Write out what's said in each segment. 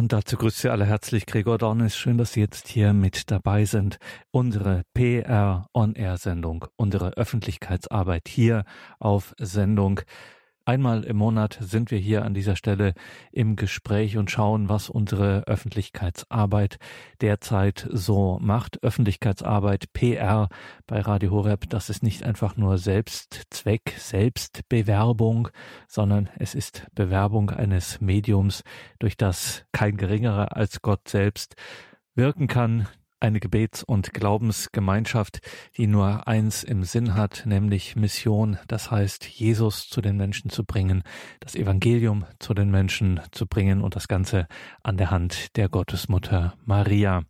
Und dazu grüßt Sie alle herzlich Gregor Dornis. Schön, dass Sie jetzt hier mit dabei sind. Unsere PR On-Air Sendung, unsere Öffentlichkeitsarbeit hier auf Sendung. Einmal im Monat sind wir hier an dieser Stelle im Gespräch und schauen, was unsere Öffentlichkeitsarbeit derzeit so macht. Öffentlichkeitsarbeit, PR bei Radio Horeb, das ist nicht einfach nur Selbstzweck, Selbstbewerbung, sondern es ist Bewerbung eines Mediums, durch das kein geringerer als Gott selbst wirken kann, eine Gebets- und Glaubensgemeinschaft, die nur eins im Sinn hat, nämlich Mission, das heißt Jesus zu den Menschen zu bringen, das Evangelium zu den Menschen zu bringen und das Ganze an der Hand der Gottesmutter Maria.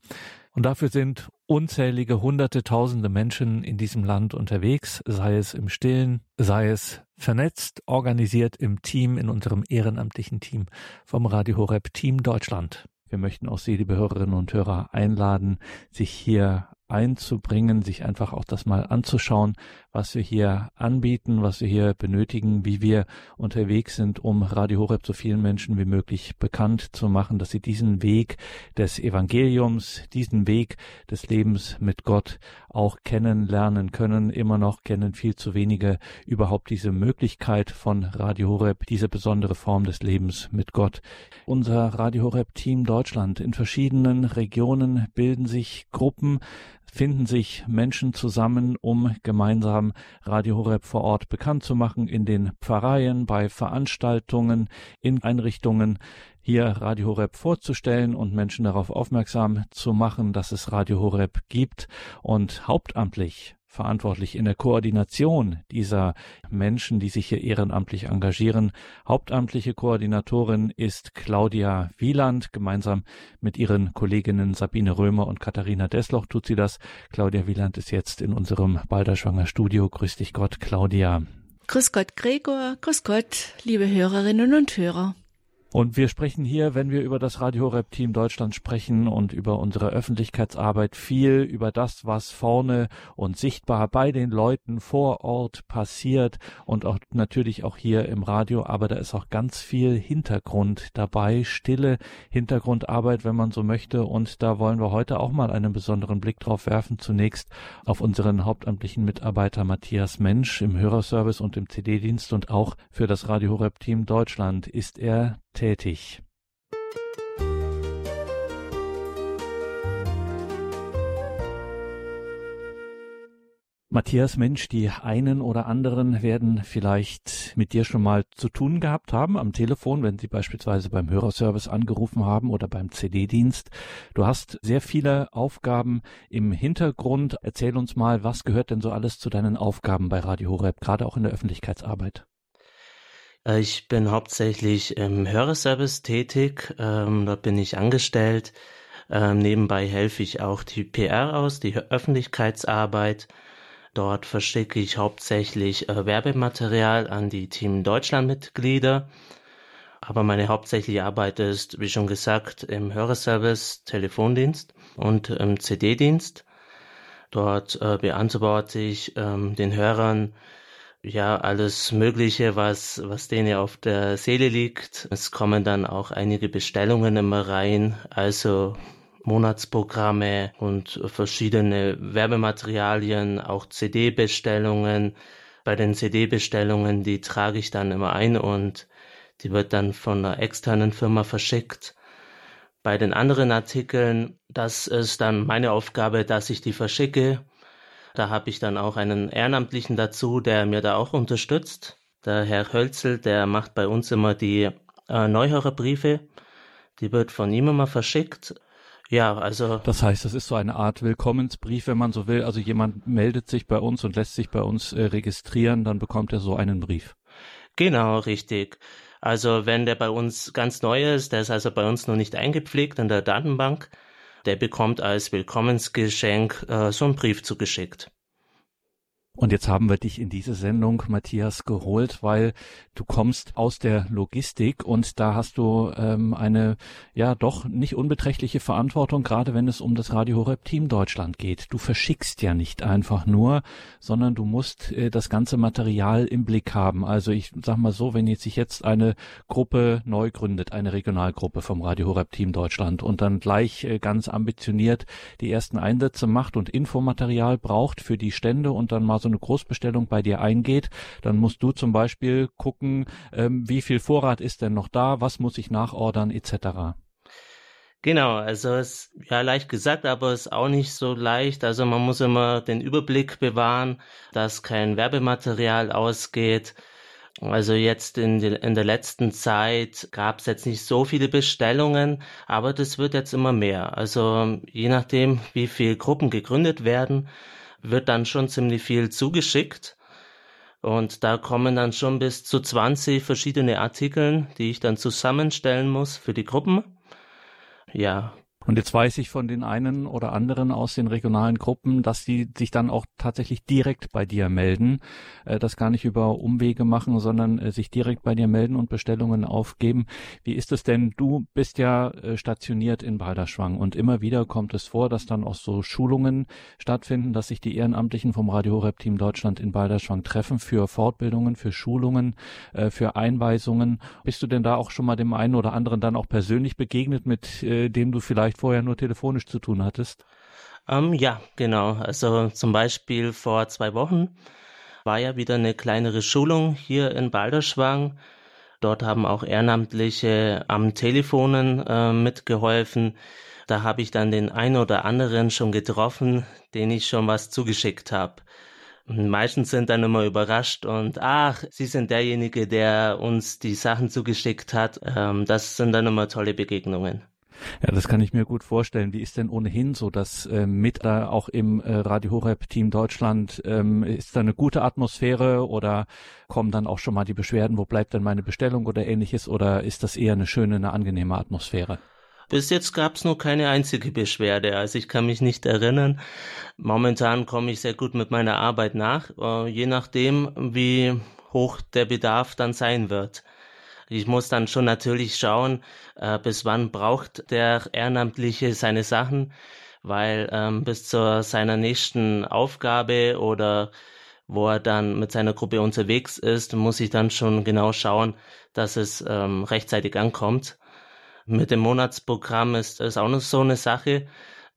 Und dafür sind unzählige hunderte, tausende Menschen in diesem Land unterwegs, sei es im Stillen, sei es vernetzt, organisiert im Team, in unserem ehrenamtlichen Team vom Radio Horeb Team Deutschland. Wir möchten auch Sie, liebe Hörerinnen und Hörer, einladen, sich hier einzubringen, sich einfach auch das mal anzuschauen, was wir hier anbieten, was wir hier benötigen, wie wir unterwegs sind, um Radio Horeb so vielen Menschen wie möglich bekannt zu machen, dass sie diesen Weg des Evangeliums, diesen Weg des Lebens mit Gott auch kennenlernen können. Immer noch kennen viel zu wenige überhaupt diese Möglichkeit von Radio Horeb, diese besondere Form des Lebens mit Gott. Unser Radio Horeb Team Deutschland in verschiedenen Regionen bilden sich Gruppen, finden sich Menschen zusammen, um gemeinsam Radio Horeb vor Ort bekannt zu machen, in den Pfarreien, bei Veranstaltungen, in Einrichtungen, hier Radio Horeb vorzustellen und Menschen darauf aufmerksam zu machen, dass es Radio Horeb gibt. Und hauptamtlich verantwortlich in der Koordination dieser Menschen, die sich hier ehrenamtlich engagieren. Hauptamtliche Koordinatorin ist Claudia Wieland. Gemeinsam mit ihren Kolleginnen Sabine Römer und Katharina Desloch tut sie das. Claudia Wieland ist jetzt in unserem Balderschwanger Studio. Grüß dich Gott, Claudia. Grüß Gott, Gregor. Grüß Gott, liebe Hörerinnen und Hörer. Und wir sprechen hier, wenn wir über das Radio Horeb Team Deutschland sprechen und über unsere Öffentlichkeitsarbeit viel über das, was vorne und sichtbar bei den Leuten vor Ort passiert und auch natürlich auch hier im Radio. Aber da ist auch ganz viel Hintergrund dabei, stille Hintergrundarbeit, wenn man so möchte. Und da wollen wir heute auch mal einen besonderen Blick drauf werfen. Zunächst auf unseren hauptamtlichen Mitarbeiter Matthias Mensch im Hörerservice und im CD-Dienst und auch für das Radio Horeb Team Deutschland ist er tätig. Matthias Mensch, die einen oder anderen werden vielleicht mit dir schon mal zu tun gehabt haben am Telefon, wenn sie beispielsweise beim Hörerservice angerufen haben oder beim CD-Dienst. Du hast sehr viele Aufgaben im Hintergrund. Erzähl uns mal, was gehört denn so alles zu deinen Aufgaben bei Radio Horeb, gerade auch in der Öffentlichkeitsarbeit? Äh, ich bin hauptsächlich im Hörerservice tätig. Ähm, dort bin ich angestellt. Ähm, nebenbei helfe ich auch die PR aus, die Öffentlichkeitsarbeit. Dort verschicke ich hauptsächlich äh, Werbematerial an die Team Deutschland-Mitglieder. Aber meine hauptsächliche Arbeit ist, wie schon gesagt, im Hörerservice, Telefondienst und im CD-Dienst. Dort äh, beantworte ich ähm, den Hörern ja, alles Mögliche, was, was denen auf der Seele liegt. Es kommen dann auch einige Bestellungen immer rein, also Monatsprogramme und verschiedene Werbematerialien, auch CD-Bestellungen. Bei den CD-Bestellungen, die trage ich dann immer ein und die wird dann von einer externen Firma verschickt. Bei den anderen Artikeln, das ist dann meine Aufgabe, dass ich die verschicke da habe ich dann auch einen Ehrenamtlichen dazu, der mir da auch unterstützt. Der Herr Hölzel, der macht bei uns immer die äh, Neuhörerbriefe. Die wird von ihm immer verschickt. Ja, also. Das heißt, das ist so eine Art Willkommensbrief, wenn man so will. Also jemand meldet sich bei uns und lässt sich bei uns äh, registrieren, dann bekommt er so einen Brief. Genau, richtig. Also wenn der bei uns ganz neu ist, der ist also bei uns noch nicht eingepflegt in der Datenbank, der bekommt als Willkommensgeschenk äh, so einen Brief zugeschickt. Und jetzt haben wir dich in diese Sendung, Matthias, geholt, weil du kommst aus der Logistik und da hast du ähm, eine ja doch nicht unbeträchtliche Verantwortung, gerade wenn es um das Radio Horeb Team Deutschland geht. Du verschickst ja nicht einfach nur, sondern du musst äh, das ganze Material im Blick haben. Also ich sag mal so, wenn jetzt sich jetzt eine Gruppe neu gründet, eine Regionalgruppe vom Radio Horeb Team Deutschland und dann gleich äh, ganz ambitioniert die ersten Einsätze macht und Infomaterial braucht für die Stände und dann mal so eine Großbestellung bei dir eingeht, dann musst du zum Beispiel gucken, ähm, wie viel Vorrat ist denn noch da, was muss ich nachordern etc. Genau, also es ja leicht gesagt, aber es ist auch nicht so leicht. Also man muss immer den Überblick bewahren, dass kein Werbematerial ausgeht. Also jetzt in, die, in der letzten Zeit gab es jetzt nicht so viele Bestellungen, aber das wird jetzt immer mehr. Also je nachdem, wie viele Gruppen gegründet werden, wird dann schon ziemlich viel zugeschickt. Und da kommen dann schon bis zu 20 verschiedene Artikel, die ich dann zusammenstellen muss für die Gruppen. Ja, und jetzt weiß ich von den einen oder anderen aus den regionalen Gruppen, dass sie sich dann auch tatsächlich direkt bei dir melden, äh, das gar nicht über Umwege machen, sondern äh, sich direkt bei dir melden und Bestellungen aufgeben. Wie ist es denn? Du bist ja äh, stationiert in Balderschwang und immer wieder kommt es vor, dass dann auch so Schulungen stattfinden, dass sich die Ehrenamtlichen vom Radio Horeb Team Deutschland in Balderschwang treffen für Fortbildungen, für Schulungen, für Einweisungen. Bist du denn da auch schon mal dem einen oder anderen dann auch persönlich begegnet, mit dem du vielleicht vielleicht vorher nur telefonisch zu tun hattest? Ähm, ja, genau. Also zum Beispiel vor zwei Wochen war ja wieder eine kleinere Schulung hier in Balderschwang. Dort haben auch Ehrenamtliche am Telefonen äh, mitgeholfen. Da habe ich dann den einen oder anderen schon getroffen, den ich schon was zugeschickt habe. Meistens sind dann immer überrascht und ach, Sie sind derjenige, der uns die Sachen zugeschickt hat. Ähm, das sind dann immer tolle Begegnungen. Ja, das kann ich mir gut vorstellen. Wie ist denn ohnehin so, dass äh, mit äh, auch im äh, Radio Horeb Team Deutschland ähm, ist da eine gute Atmosphäre oder kommen dann auch schon mal die Beschwerden, wo bleibt denn meine Bestellung oder ähnliches oder ist das eher eine schöne, eine angenehme Atmosphäre? Bis jetzt gab es nur keine einzige Beschwerde, also ich kann mich nicht erinnern. Momentan komme ich sehr gut mit meiner Arbeit nach, äh, je nachdem, wie hoch der Bedarf dann sein wird. Ich muss dann schon natürlich schauen, äh, bis wann braucht der Ehrenamtliche seine Sachen, weil ähm, bis zu seiner nächsten Aufgabe oder wo er dann mit seiner Gruppe unterwegs ist, muss ich dann schon genau schauen, dass es ähm, rechtzeitig ankommt. Mit dem Monatsprogramm ist es auch noch so eine Sache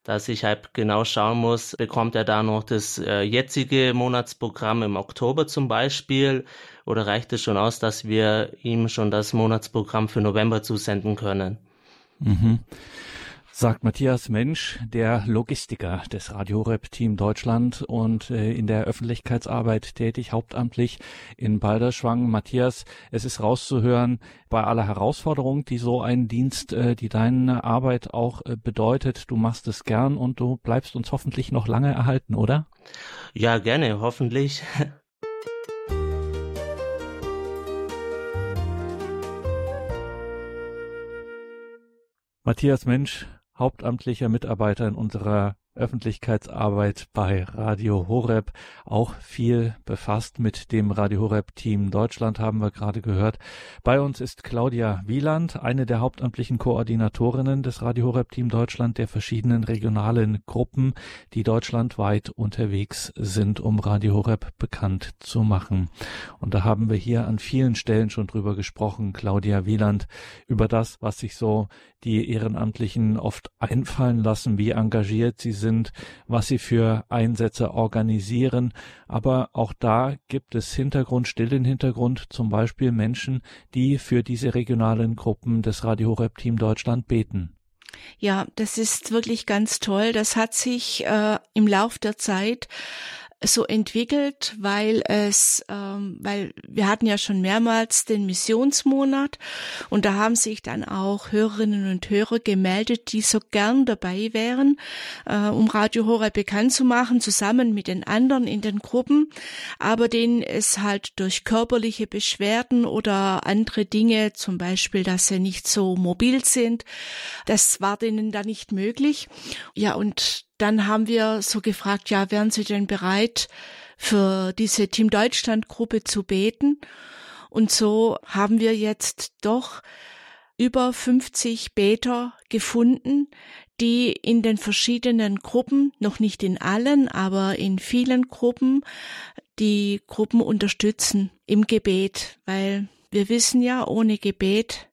dass ich halt genau schauen muss, bekommt er da noch das äh, jetzige Monatsprogramm im Oktober zum Beispiel oder reicht es schon aus, dass wir ihm schon das Monatsprogramm für November zusenden können? Mhm sagt Matthias Mensch, der Logistiker des Radiorep Team Deutschland und äh, in der Öffentlichkeitsarbeit tätig, hauptamtlich in Balderschwang. Matthias, es ist rauszuhören, bei aller Herausforderung, die so ein Dienst, äh, die deine Arbeit auch äh, bedeutet, du machst es gern und du bleibst uns hoffentlich noch lange erhalten, oder? Ja, gerne, hoffentlich. Matthias Mensch, hauptamtlicher Mitarbeiter in unserer Öffentlichkeitsarbeit bei Radio Horeb auch viel befasst mit dem Radio Horeb Team Deutschland haben wir gerade gehört. Bei uns ist Claudia Wieland, eine der hauptamtlichen Koordinatorinnen des Radio Horeb Team Deutschland der verschiedenen regionalen Gruppen, die deutschlandweit unterwegs sind, um Radio Horeb bekannt zu machen. Und da haben wir hier an vielen Stellen schon drüber gesprochen, Claudia Wieland, über das, was sich so die Ehrenamtlichen oft einfallen lassen, wie engagiert sie sind, was sie für Einsätze organisieren. Aber auch da gibt es Hintergrund, stillen Hintergrund, zum Beispiel Menschen, die für diese regionalen Gruppen des Radio Horeb Team Deutschland beten. Ja, das ist wirklich ganz toll. Das hat sich äh, im Lauf der Zeit so entwickelt, weil es, ähm, weil wir hatten ja schon mehrmals den Missionsmonat und da haben sich dann auch Hörerinnen und Hörer gemeldet, die so gern dabei wären, äh, um Radio Horeb bekannt zu machen, zusammen mit den anderen in den Gruppen, aber denen es halt durch körperliche Beschwerden oder andere Dinge, zum Beispiel, dass sie nicht so mobil sind, das war denen da nicht möglich. Ja, und dann haben wir so gefragt, ja, wären Sie denn bereit, für diese Team Deutschland Gruppe zu beten. Und so haben wir jetzt doch über 50 Beter gefunden, die in den verschiedenen Gruppen, noch nicht in allen, aber in vielen Gruppen, die Gruppen unterstützen im Gebet, weil wir wissen ja, ohne Gebet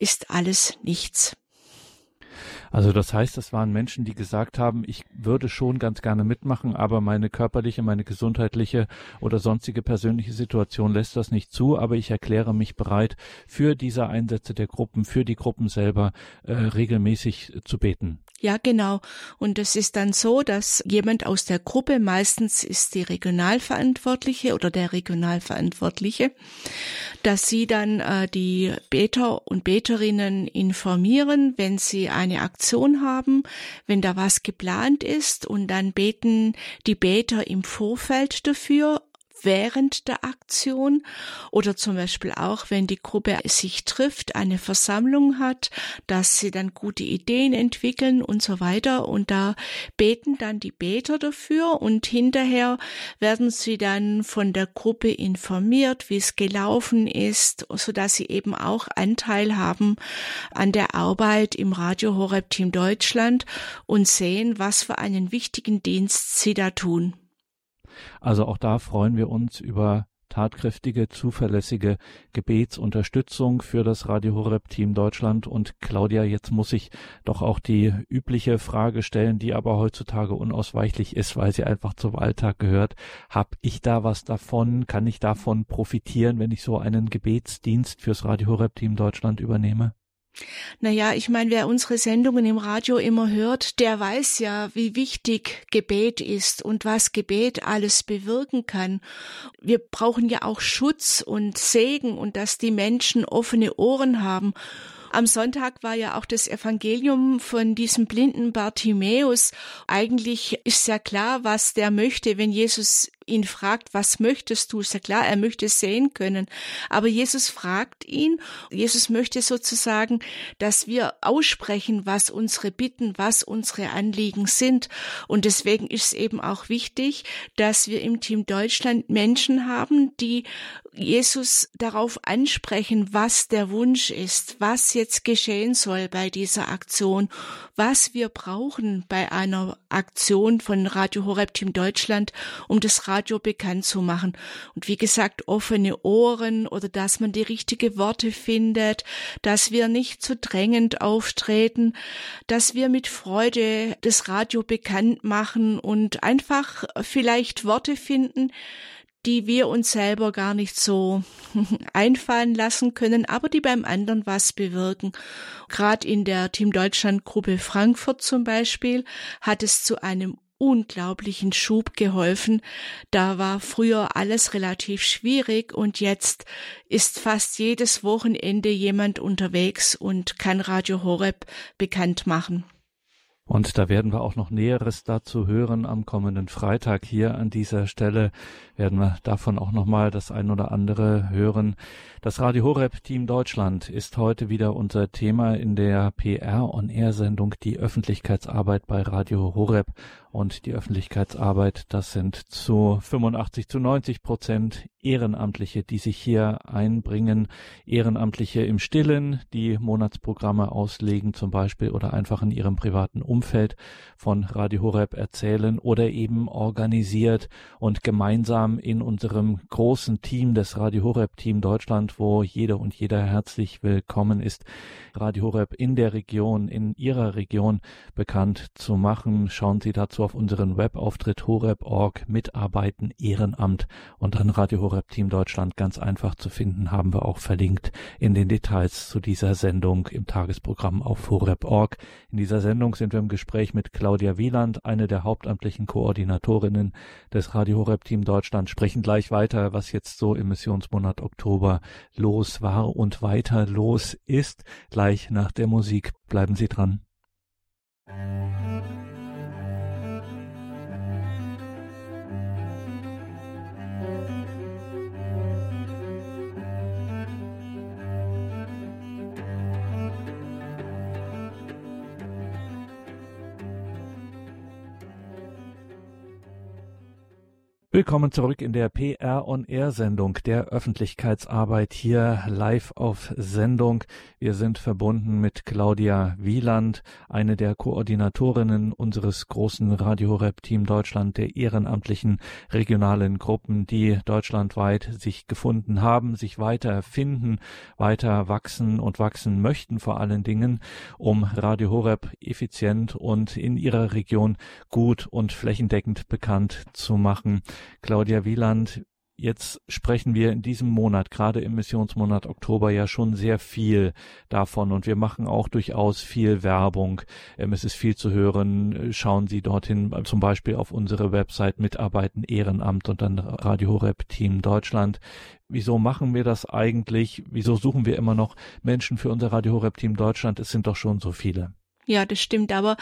ist alles nichts. Also das heißt, es waren Menschen, die gesagt haben, ich würde schon ganz gerne mitmachen, aber meine körperliche, meine gesundheitliche oder sonstige persönliche Situation lässt das nicht zu, aber ich erkläre mich bereit, für diese Einsätze der Gruppen, für die Gruppen selber äh, regelmäßig zu beten. Ja, genau. Und es ist dann so, dass jemand aus der Gruppe, meistens ist die Regionalverantwortliche oder der Regionalverantwortliche, dass sie dann äh, die Beter und Beterinnen informieren, wenn sie eine Aktion haben, wenn da was geplant ist und dann beten die Beter im Vorfeld dafür während der Aktion oder zum Beispiel auch, wenn die Gruppe sich trifft, eine Versammlung hat, dass sie dann gute Ideen entwickeln und so weiter. Und da beten dann die Beter dafür und hinterher werden sie dann von der Gruppe informiert, wie es gelaufen ist, so dass sie eben auch Anteil haben an der Arbeit im Radio Horeb Team Deutschland und sehen, was für einen wichtigen Dienst sie da tun. Also auch da freuen wir uns über tatkräftige, zuverlässige Gebetsunterstützung für das Radio Horeb Team Deutschland. Und Claudia, jetzt muss ich doch auch die übliche Frage stellen, die aber heutzutage unausweichlich ist, weil sie einfach zum Alltag gehört. Hab ich da was davon? Kann ich davon profitieren, wenn ich so einen Gebetsdienst fürs Radio Horeb Team Deutschland übernehme? Naja, ich meine, wer unsere Sendungen im Radio immer hört, der weiß ja, wie wichtig Gebet ist und was Gebet alles bewirken kann. Wir brauchen ja auch Schutz und Segen und dass die Menschen offene Ohren haben. Am Sonntag war ja auch das Evangelium von diesem blinden Bartimäus. Eigentlich ist ja klar, was der möchte, wenn Jesus ihn fragt, was möchtest du? Ist ja klar, er möchte sehen können. Aber Jesus fragt ihn, Jesus möchte sozusagen, dass wir aussprechen, was unsere Bitten, was unsere Anliegen sind. Und deswegen ist es eben auch wichtig, dass wir im Team Deutschland Menschen haben, die Jesus darauf ansprechen, was der Wunsch ist, was jetzt geschehen soll bei dieser Aktion, was wir brauchen bei einer Aktion von Radio Horeb Team Deutschland, um das Radio Radio bekannt zu machen. Und wie gesagt, offene Ohren oder dass man die richtige Worte findet, dass wir nicht zu drängend auftreten, dass wir mit Freude das Radio bekannt machen und einfach vielleicht Worte finden, die wir uns selber gar nicht so einfallen lassen können, aber die beim anderen was bewirken. Gerade in der Team Deutschland Gruppe Frankfurt zum Beispiel hat es zu einem unglaublichen Schub geholfen. Da war früher alles relativ schwierig und jetzt ist fast jedes Wochenende jemand unterwegs und kann Radio Horeb bekannt machen. Und da werden wir auch noch Näheres dazu hören am kommenden Freitag hier an dieser Stelle werden wir davon auch nochmal das ein oder andere hören. Das Radio Horeb Team Deutschland ist heute wieder unser Thema in der PR on Air Sendung die Öffentlichkeitsarbeit bei Radio Horeb und die Öffentlichkeitsarbeit, das sind zu 85 zu 90 Prozent Ehrenamtliche, die sich hier einbringen, Ehrenamtliche im Stillen, die Monatsprogramme auslegen zum Beispiel oder einfach in ihrem privaten Umfeld von Radio Horeb erzählen oder eben organisiert und gemeinsam in unserem großen Team, das Radio Horeb Team Deutschland, wo jeder und jeder herzlich willkommen ist, Radio Horeb in der Region, in Ihrer Region bekannt zu machen. Schauen Sie dazu auf unseren Webauftritt horeb.org, Mitarbeiten, Ehrenamt und dann Radio Horeb Team Deutschland ganz einfach zu finden, haben wir auch verlinkt in den Details zu dieser Sendung im Tagesprogramm auf horeb.org. In dieser Sendung sind wir im Gespräch mit Claudia Wieland, eine der hauptamtlichen Koordinatorinnen des Radio Horeb Team Deutschland Deutschland sprechen gleich weiter, was jetzt so im Missionsmonat Oktober los war und weiter los ist. Gleich nach der Musik bleiben Sie dran. Willkommen zurück in der PR on Air Sendung der Öffentlichkeitsarbeit hier live auf Sendung. Wir sind verbunden mit Claudia Wieland, eine der Koordinatorinnen unseres großen Radio Rap Team Deutschland der ehrenamtlichen regionalen Gruppen, die deutschlandweit sich gefunden haben, sich weiter finden, weiter wachsen und wachsen möchten vor allen Dingen, um Radio Horeb effizient und in ihrer Region gut und flächendeckend bekannt zu machen. Claudia Wieland, Jetzt sprechen wir in diesem Monat, gerade im Missionsmonat Oktober, ja schon sehr viel davon und wir machen auch durchaus viel Werbung. Ähm, es ist viel zu hören. Schauen Sie dorthin, zum Beispiel auf unsere Website Mitarbeiten Ehrenamt und dann Radio Horeb Team Deutschland. Wieso machen wir das eigentlich? Wieso suchen wir immer noch Menschen für unser Radio Horeb Team Deutschland? Es sind doch schon so viele. Ja, das stimmt. Aber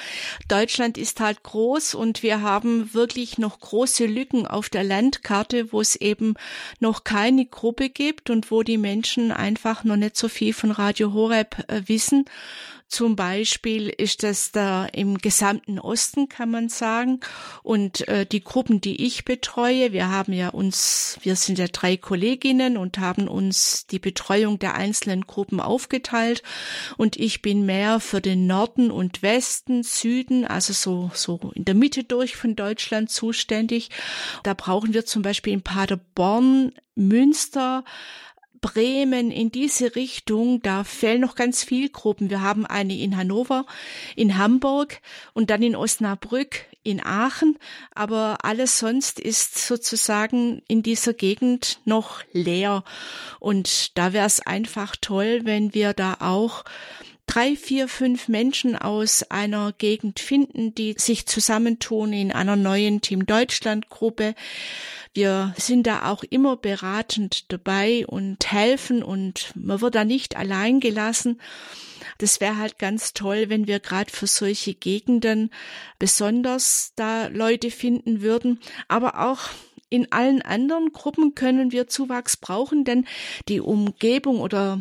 Deutschland ist halt groß und wir haben wirklich noch große Lücken auf der Landkarte, wo es eben noch keine Gruppe gibt und wo die Menschen einfach noch nicht so viel von Radio Horeb äh, wissen. Zum Beispiel ist das da im gesamten Osten, kann man sagen. Und äh, die Gruppen, die ich betreue, wir haben ja uns, wir sind ja drei Kolleginnen und haben uns die Betreuung der einzelnen Gruppen aufgeteilt. Und ich bin mehr für den Norden und Westen, Süden, also so, so in der Mitte durch von Deutschland zuständig. Da brauchen wir zum Beispiel in Paderborn, Münster, Bremen in diese Richtung, da fehlen noch ganz viel Gruppen. Wir haben eine in Hannover, in Hamburg und dann in Osnabrück, in Aachen, aber alles sonst ist sozusagen in dieser Gegend noch leer. Und da wäre es einfach toll, wenn wir da auch drei, vier, fünf Menschen aus einer Gegend finden, die sich zusammentun in einer neuen Team Deutschland Gruppe wir sind da auch immer beratend dabei und helfen und man wird da nicht allein gelassen. Das wäre halt ganz toll, wenn wir gerade für solche Gegenden besonders da Leute finden würden, aber auch in allen anderen Gruppen können wir Zuwachs brauchen, denn die Umgebung oder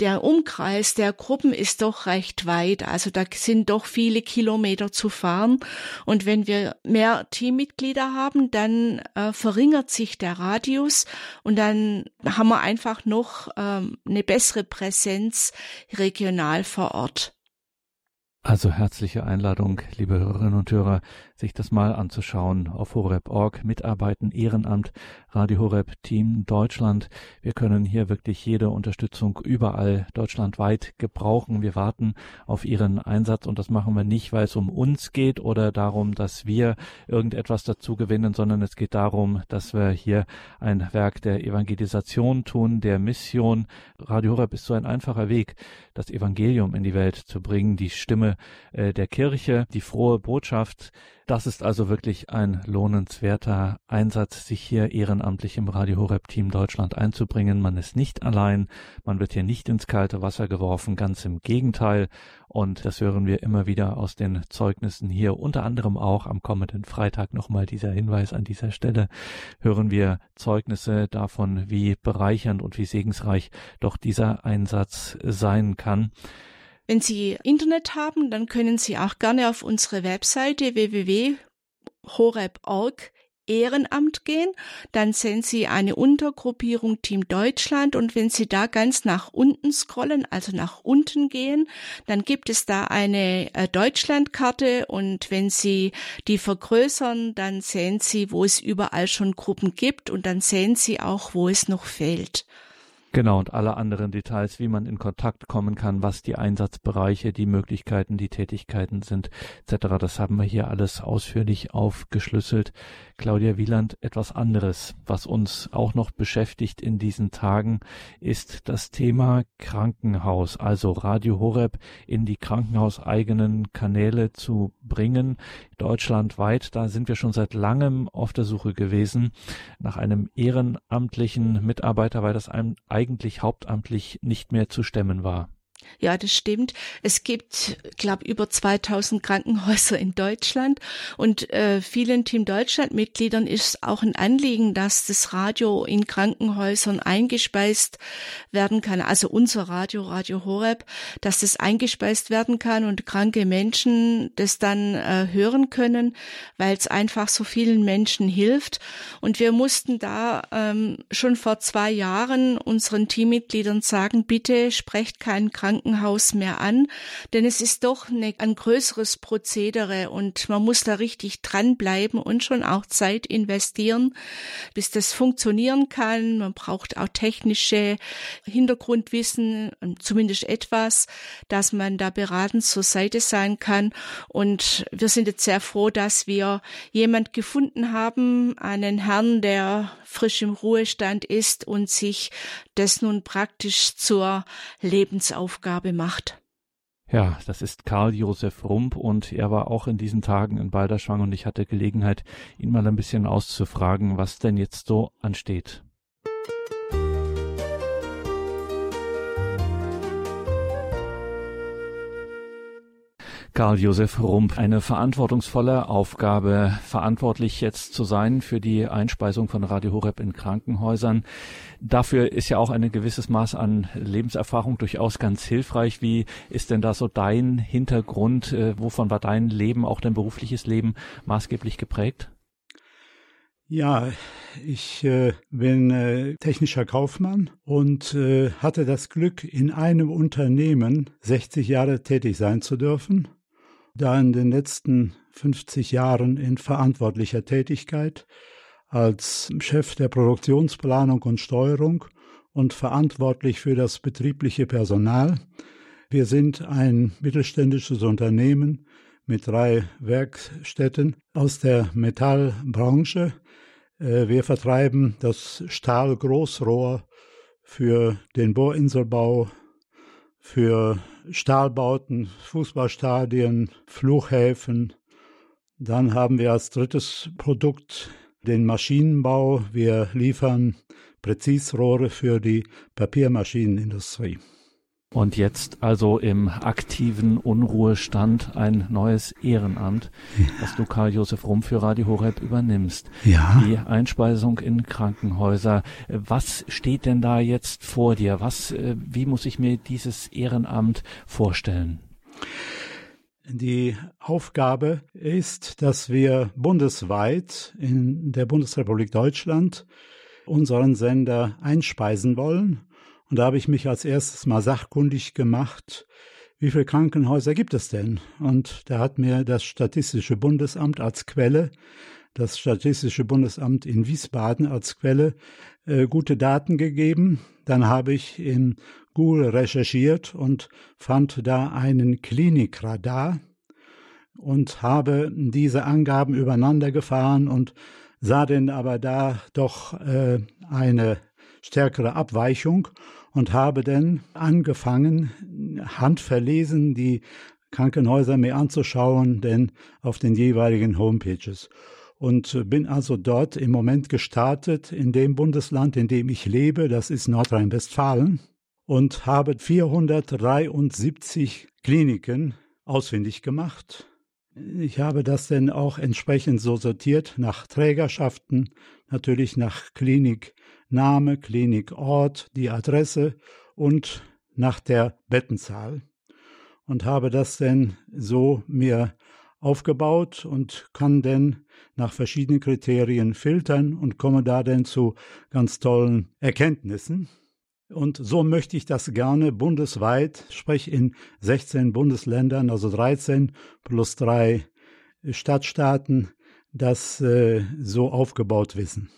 der Umkreis der Gruppen ist doch recht weit. Also da sind doch viele Kilometer zu fahren. Und wenn wir mehr Teammitglieder haben, dann äh, verringert sich der Radius und dann haben wir einfach noch ähm, eine bessere Präsenz regional vor Ort. Also herzliche Einladung, liebe Hörerinnen und Hörer, sich das mal anzuschauen auf horeb.org, Mitarbeiten, Ehrenamt, Radio Horeb Team Deutschland. Wir können hier wirklich jede Unterstützung überall deutschlandweit gebrauchen. Wir warten auf Ihren Einsatz und das machen wir nicht, weil es um uns geht oder darum, dass wir irgendetwas dazu gewinnen, sondern es geht darum, dass wir hier ein Werk der Evangelisation tun, der Mission. Radio Horeb ist so ein einfacher Weg, das Evangelium in die Welt zu bringen, die Stimme äh, der Kirche, die frohe Botschaft, das ist also wirklich ein lohnenswerter Einsatz, sich hier ehrenamtlich im Radio Horeb Team Deutschland einzubringen. Man ist nicht allein, man wird hier nicht ins kalte Wasser geworfen, ganz im Gegenteil. Und das hören wir immer wieder aus den Zeugnissen hier, unter anderem auch am kommenden Freitag nochmal dieser Hinweis an dieser Stelle, hören wir Zeugnisse davon, wie bereichernd und wie segensreich doch dieser Einsatz sein kann. Wenn Sie Internet haben, dann können Sie auch gerne auf unsere Webseite www.horeb.org Ehrenamt gehen, dann sehen Sie eine Untergruppierung Team Deutschland. Und wenn Sie da ganz nach unten scrollen, also nach unten gehen, dann gibt es da eine äh, Deutschlandkarte. Und wenn Sie die vergrößern, dann sehen Sie, wo es überall schon Gruppen gibt. Und dann sehen Sie auch, wo es noch fehlt. Genau, und alle anderen Details, wie man in Kontakt kommen kann, was die Einsatzbereiche, die Möglichkeiten, die Tätigkeiten sind, etc. Das haben wir hier alles ausführlich aufgeschlüsselt. Claudia Wieland, etwas anderes, was uns auch noch beschäftigt in diesen Tagen, ist das Thema Krankenhaus, also Radio Horeb in die krankenhauseigenen Kanäle zu bringen. Deutschlandweit, da sind wir schon seit langem auf der Suche gewesen nach einem ehrenamtlichen Mitarbeiter, weil das einem eigentlich hauptamtlich nicht mehr zu stemmen war. Ja, das stimmt. Es gibt, glaube über 2000 Krankenhäuser in Deutschland und äh, vielen Team Deutschland Mitgliedern ist auch ein Anliegen, dass das Radio in Krankenhäusern eingespeist werden kann. Also unser Radio, Radio Horeb, dass das eingespeist werden kann und kranke Menschen das dann äh, hören können, weil es einfach so vielen Menschen hilft. Und wir mussten da ähm, schon vor zwei Jahren unseren Teammitgliedern sagen, bitte sprecht keinen Krankenhaus mehr an, denn es ist doch eine, ein größeres Prozedere und man muss da richtig dranbleiben und schon auch Zeit investieren, bis das funktionieren kann. Man braucht auch technische Hintergrundwissen, zumindest etwas, dass man da beratend zur Seite sein kann. Und wir sind jetzt sehr froh, dass wir jemand gefunden haben, einen Herrn, der frisch im Ruhestand ist und sich das nun praktisch zur Lebensaufgabe macht. Ja, das ist Karl Josef Rump und er war auch in diesen Tagen in Balderschwang und ich hatte Gelegenheit, ihn mal ein bisschen auszufragen, was denn jetzt so ansteht. Karl Josef Rump, eine verantwortungsvolle Aufgabe, verantwortlich jetzt zu sein für die Einspeisung von Radio Horeb in Krankenhäusern. Dafür ist ja auch ein gewisses Maß an Lebenserfahrung durchaus ganz hilfreich. Wie ist denn da so dein Hintergrund? Äh, wovon war dein Leben, auch dein berufliches Leben maßgeblich geprägt? Ja, ich äh, bin äh, technischer Kaufmann und äh, hatte das Glück, in einem Unternehmen 60 Jahre tätig sein zu dürfen da in den letzten 50 Jahren in verantwortlicher Tätigkeit als Chef der Produktionsplanung und Steuerung und verantwortlich für das betriebliche Personal. Wir sind ein mittelständisches Unternehmen mit drei Werkstätten aus der Metallbranche. Äh, wir vertreiben das Stahlgroßrohr für den Bohrinselbau, für Stahlbauten, Fußballstadien, Flughäfen. Dann haben wir als drittes Produkt den Maschinenbau. Wir liefern Präzisrohre für die Papiermaschinenindustrie. Und jetzt also im aktiven Unruhestand ein neues Ehrenamt, ja. das du Karl Josef Rum für Radio Horeb übernimmst. Ja. Die Einspeisung in Krankenhäuser. Was steht denn da jetzt vor dir? Was, äh, wie muss ich mir dieses Ehrenamt vorstellen? Die Aufgabe ist, dass wir bundesweit in der Bundesrepublik Deutschland unseren Sender einspeisen wollen und da habe ich mich als erstes mal sachkundig gemacht, wie viele Krankenhäuser gibt es denn? Und da hat mir das Statistische Bundesamt als Quelle, das Statistische Bundesamt in Wiesbaden als Quelle, äh, gute Daten gegeben. Dann habe ich in Google recherchiert und fand da einen Klinikradar und habe diese Angaben übereinander gefahren und sah denn aber da doch äh, eine stärkere Abweichung und habe dann angefangen, handverlesen die Krankenhäuser mir anzuschauen, denn auf den jeweiligen Homepages. Und bin also dort im Moment gestartet in dem Bundesland, in dem ich lebe, das ist Nordrhein-Westfalen, und habe 473 Kliniken ausfindig gemacht. Ich habe das dann auch entsprechend so sortiert nach Trägerschaften, natürlich nach Klinik Name, Klinikort, die Adresse und nach der Bettenzahl und habe das denn so mir aufgebaut und kann denn nach verschiedenen Kriterien filtern und komme da denn zu ganz tollen Erkenntnissen. Und so möchte ich das gerne bundesweit, sprich in 16 Bundesländern, also 13 plus drei Stadtstaaten, das äh, so aufgebaut wissen.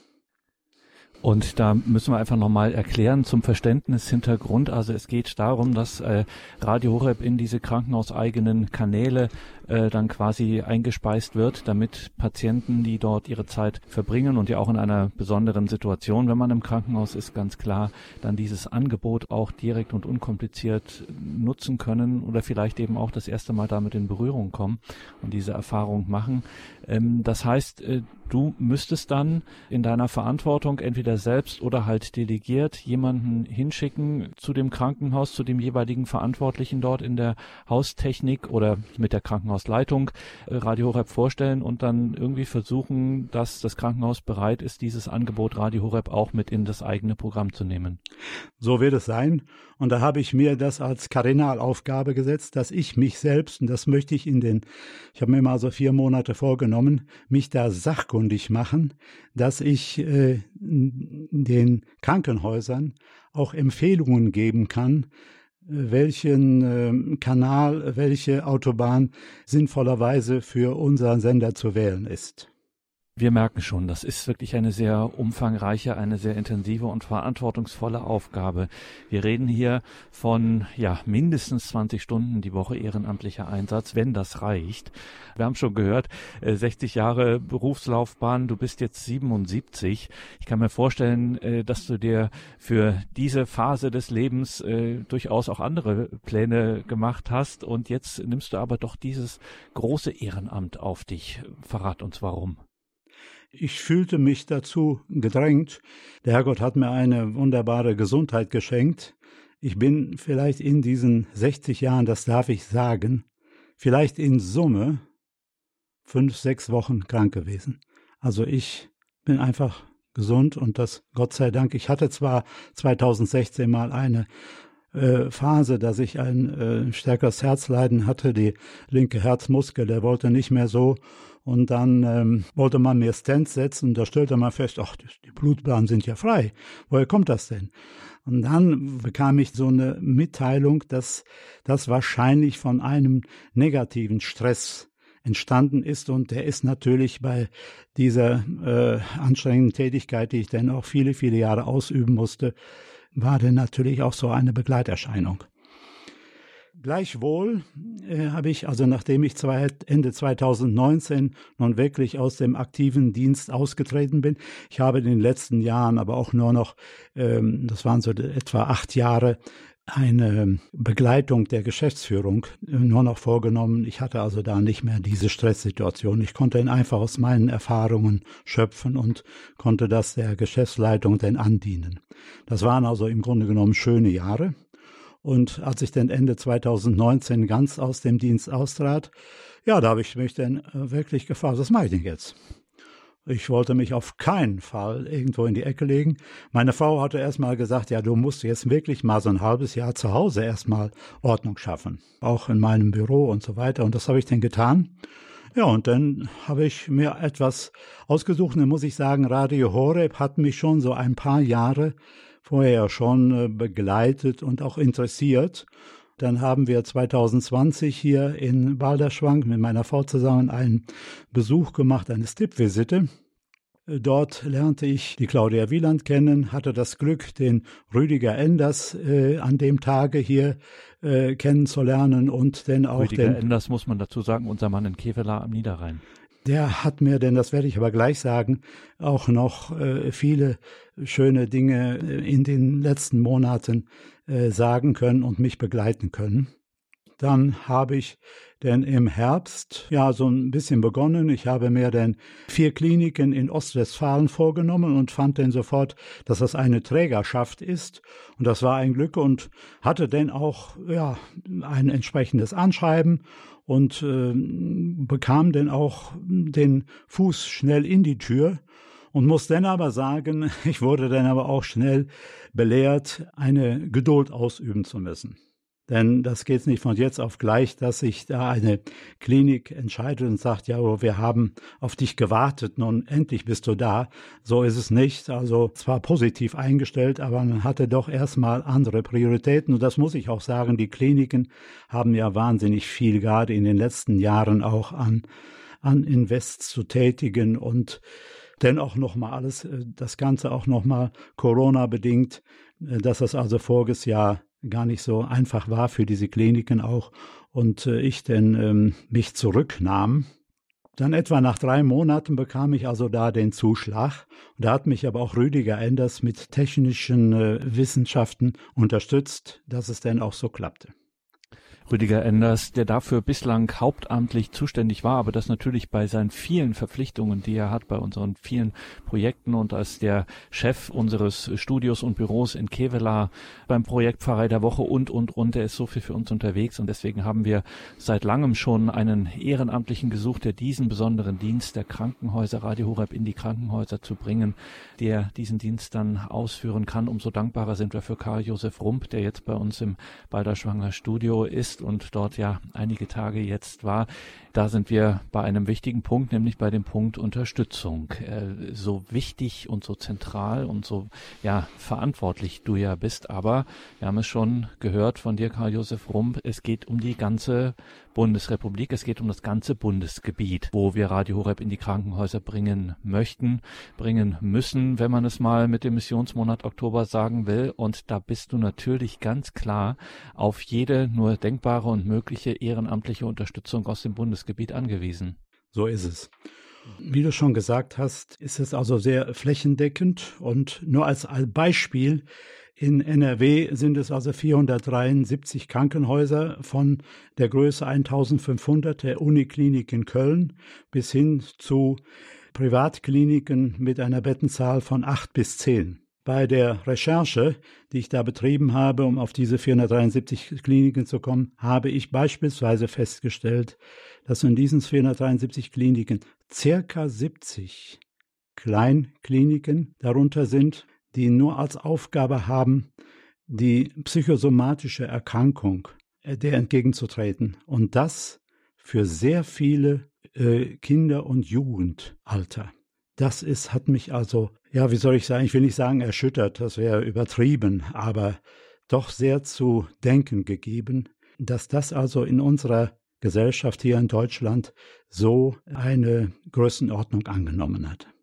Und da müssen wir einfach nochmal erklären zum Verständnishintergrund. Also es geht darum, dass äh, Radio Horeb in diese krankenhauseigenen Kanäle äh, dann quasi eingespeist wird, damit Patienten, die dort ihre Zeit verbringen und ja auch in einer besonderen Situation, wenn man im Krankenhaus ist, ganz klar, dann dieses Angebot auch direkt und unkompliziert nutzen können oder vielleicht eben auch das erste Mal damit in Berührung kommen und diese Erfahrung machen. Ähm, das heißt, äh, du müsstest dann in deiner Verantwortung entweder selbst oder halt delegiert jemanden hinschicken zu dem Krankenhaus, zu dem jeweiligen Verantwortlichen dort in der Haustechnik oder mit der Krankenhausleitung äh, Radio Horeb vorstellen und dann irgendwie versuchen, dass das Krankenhaus bereit ist, dieses Angebot Radio Horeb auch mit in das eigene Programm zu nehmen. So wird es sein. Und da habe ich mir das als Kardinalaufgabe gesetzt, dass ich mich selbst, und das möchte ich in den, ich habe mir mal so vier Monate vorgenommen, mich da sachkundig machen, dass ich äh, den Krankenhäusern auch Empfehlungen geben kann, welchen äh, Kanal, welche Autobahn sinnvollerweise für unseren Sender zu wählen ist. Wir merken schon, das ist wirklich eine sehr umfangreiche, eine sehr intensive und verantwortungsvolle Aufgabe. Wir reden hier von ja mindestens 20 Stunden die Woche ehrenamtlicher Einsatz, wenn das reicht. Wir haben schon gehört, 60 äh, Jahre Berufslaufbahn, du bist jetzt 77. Ich kann mir vorstellen, äh, dass du dir für diese Phase des Lebens äh, durchaus auch andere Pläne gemacht hast und jetzt nimmst du aber doch dieses große Ehrenamt auf dich. Verrat uns warum. Ich fühlte mich dazu gedrängt. Der Herrgott hat mir eine wunderbare Gesundheit geschenkt. Ich bin vielleicht in diesen 60 Jahren, das darf ich sagen, vielleicht in Summe fünf, sechs Wochen krank gewesen. Also ich bin einfach gesund und das Gott sei Dank. Ich hatte zwar 2016 mal eine äh, Phase, dass ich ein äh, stärkeres Herzleiden hatte, die linke Herzmuskel, der wollte nicht mehr so und dann ähm, wollte man mir Stents setzen und da stellte man fest, ach, die Blutbahnen sind ja frei. Woher kommt das denn? Und dann bekam ich so eine Mitteilung, dass das wahrscheinlich von einem negativen Stress entstanden ist und der ist natürlich bei dieser äh, anstrengenden Tätigkeit, die ich dann auch viele, viele Jahre ausüben musste, war der natürlich auch so eine Begleiterscheinung. Gleichwohl äh, habe ich, also nachdem ich zwei, Ende 2019 nun wirklich aus dem aktiven Dienst ausgetreten bin, ich habe in den letzten Jahren aber auch nur noch, ähm, das waren so etwa acht Jahre, eine Begleitung der Geschäftsführung äh, nur noch vorgenommen. Ich hatte also da nicht mehr diese Stresssituation. Ich konnte ihn einfach aus meinen Erfahrungen schöpfen und konnte das der Geschäftsleitung dann andienen. Das waren also im Grunde genommen schöne Jahre. Und als ich dann Ende 2019 ganz aus dem Dienst austrat, ja, da habe ich mich dann äh, wirklich gefragt, was mache ich denn jetzt? Ich wollte mich auf keinen Fall irgendwo in die Ecke legen. Meine Frau hatte erstmal gesagt, ja, du musst jetzt wirklich mal so ein halbes Jahr zu Hause erstmal Ordnung schaffen. Auch in meinem Büro und so weiter. Und das habe ich dann getan. Ja, und dann habe ich mir etwas ausgesucht. Dann muss ich sagen, Radio Horeb hat mich schon so ein paar Jahre vorher schon äh, begleitet und auch interessiert. Dann haben wir 2020 hier in Balderschwang mit meiner Frau zusammen einen Besuch gemacht, eine Stippvisite. Dort lernte ich die Claudia Wieland kennen, hatte das Glück, den Rüdiger Enders äh, an dem Tage hier äh, kennenzulernen und dann auch Rüdiger den. Enders muss man dazu sagen, unser Mann in Kevela am Niederrhein. Der hat mir, denn das werde ich aber gleich sagen, auch noch äh, viele schöne Dinge äh, in den letzten Monaten äh, sagen können und mich begleiten können. Dann habe ich denn im Herbst ja so ein bisschen begonnen. Ich habe mir denn vier Kliniken in Ostwestfalen vorgenommen und fand dann sofort, dass das eine Trägerschaft ist. Und das war ein Glück und hatte dann auch ja ein entsprechendes Anschreiben und äh, bekam dann auch den Fuß schnell in die Tür und muss dann aber sagen, ich wurde dann aber auch schnell belehrt, eine Geduld ausüben zu müssen. Denn das geht nicht von jetzt auf gleich, dass sich da eine Klinik entscheidet und sagt, ja, wir haben auf dich gewartet, nun endlich bist du da. So ist es nicht. Also zwar positiv eingestellt, aber man hatte doch erstmal andere Prioritäten. Und das muss ich auch sagen, die Kliniken haben ja wahnsinnig viel gerade in den letzten Jahren auch an, an Invests zu tätigen und denn auch nochmal alles, äh, das Ganze auch nochmal Corona bedingt, äh, dass das also voriges Jahr gar nicht so einfach war für diese Kliniken auch und äh, ich denn ähm, mich zurücknahm. Dann etwa nach drei Monaten bekam ich also da den Zuschlag. Da hat mich aber auch Rüdiger Enders mit technischen äh, Wissenschaften unterstützt, dass es denn auch so klappte. Rüdiger Enders, der dafür bislang hauptamtlich zuständig war, aber das natürlich bei seinen vielen Verpflichtungen, die er hat, bei unseren vielen Projekten und als der Chef unseres Studios und Büros in Kevela beim Projekt Pfarrei der Woche und, und, und, er ist so viel für uns unterwegs und deswegen haben wir seit langem schon einen Ehrenamtlichen gesucht, der diesen besonderen Dienst der Krankenhäuser, Radio Horeb in die Krankenhäuser zu bringen, der diesen Dienst dann ausführen kann. Umso dankbarer sind wir für Karl Josef Rump, der jetzt bei uns im Balderschwanger Studio ist ist und dort ja einige Tage jetzt war. Da sind wir bei einem wichtigen Punkt, nämlich bei dem Punkt Unterstützung. Äh, so wichtig und so zentral und so ja verantwortlich du ja bist, aber wir haben es schon gehört von dir, Karl-Josef Rump, es geht um die ganze Bundesrepublik, es geht um das ganze Bundesgebiet, wo wir Radio Horeb in die Krankenhäuser bringen möchten, bringen müssen, wenn man es mal mit dem Missionsmonat Oktober sagen will. Und da bist du natürlich ganz klar auf jede nur denkbare und mögliche ehrenamtliche Unterstützung aus dem Bundesgebiet angewiesen. So ist es. Wie du schon gesagt hast, ist es also sehr flächendeckend und nur als Beispiel in NRW sind es also 473 Krankenhäuser von der Größe 1500 der Uniklinik in Köln bis hin zu Privatkliniken mit einer Bettenzahl von acht bis zehn. Bei der Recherche, die ich da betrieben habe, um auf diese 473 Kliniken zu kommen, habe ich beispielsweise festgestellt, dass in diesen 473 Kliniken circa 70 Kleinkliniken darunter sind, die nur als Aufgabe haben, die psychosomatische Erkrankung äh, der entgegenzutreten. Und das für sehr viele äh, Kinder und Jugendalter. Das ist, hat mich also, ja, wie soll ich sagen, ich will nicht sagen erschüttert, das wäre übertrieben, aber doch sehr zu denken gegeben, dass das also in unserer Gesellschaft hier in Deutschland so eine Größenordnung angenommen hat.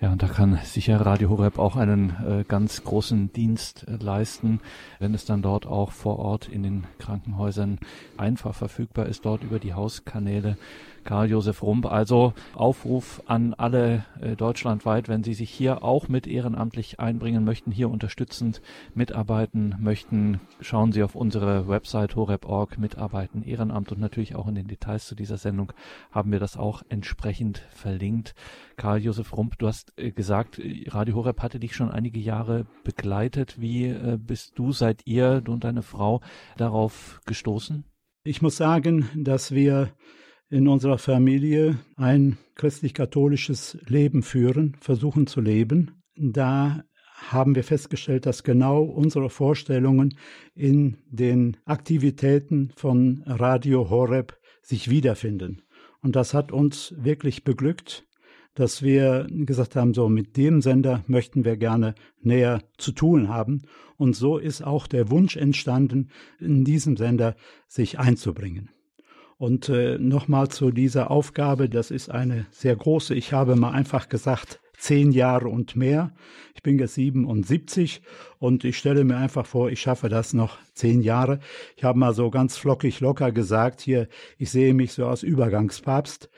Ja, und da kann sicher Radio Horeb auch einen äh, ganz großen Dienst äh, leisten, wenn es dann dort auch vor Ort in den Krankenhäusern einfach verfügbar ist, dort über die Hauskanäle Karl-Josef Rump. Also Aufruf an alle äh, deutschlandweit, wenn Sie sich hier auch mit ehrenamtlich einbringen möchten, hier unterstützend mitarbeiten möchten, schauen Sie auf unsere Website horeb.org, mitarbeiten, Ehrenamt und natürlich auch in den Details zu dieser Sendung haben wir das auch entsprechend verlinkt. Karl-Josef Rump, du hast äh, gesagt, Radio Horeb hatte dich schon einige Jahre begleitet. Wie äh, bist du, seid ihr, du und deine Frau, darauf gestoßen? Ich muss sagen, dass wir in unserer Familie ein christlich-katholisches Leben führen, versuchen zu leben. Da haben wir festgestellt, dass genau unsere Vorstellungen in den Aktivitäten von Radio Horeb sich wiederfinden. Und das hat uns wirklich beglückt, dass wir gesagt haben, so mit dem Sender möchten wir gerne näher zu tun haben. Und so ist auch der Wunsch entstanden, in diesem Sender sich einzubringen. Und äh, nochmal zu dieser Aufgabe, das ist eine sehr große. Ich habe mal einfach gesagt, zehn Jahre und mehr. Ich bin jetzt 77 und ich stelle mir einfach vor, ich schaffe das noch zehn Jahre. Ich habe mal so ganz flockig locker gesagt, hier, ich sehe mich so als Übergangspapst,